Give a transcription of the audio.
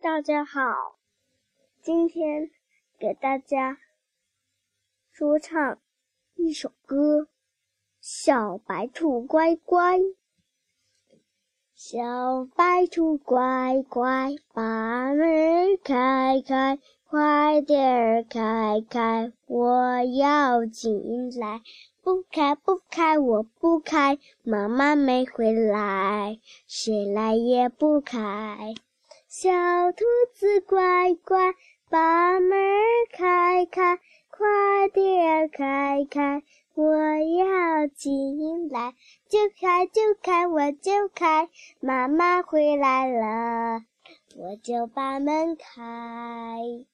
大家好，今天给大家说唱一首歌《小白兔乖乖》。小白兔乖乖，把门开开，快点开开，我要进来。不开不开，我不开，妈妈没回来，谁来也不开。小兔子乖乖，把门开开，快点开开，我要进来。就开就开，我就开，妈妈回来了，我就把门开。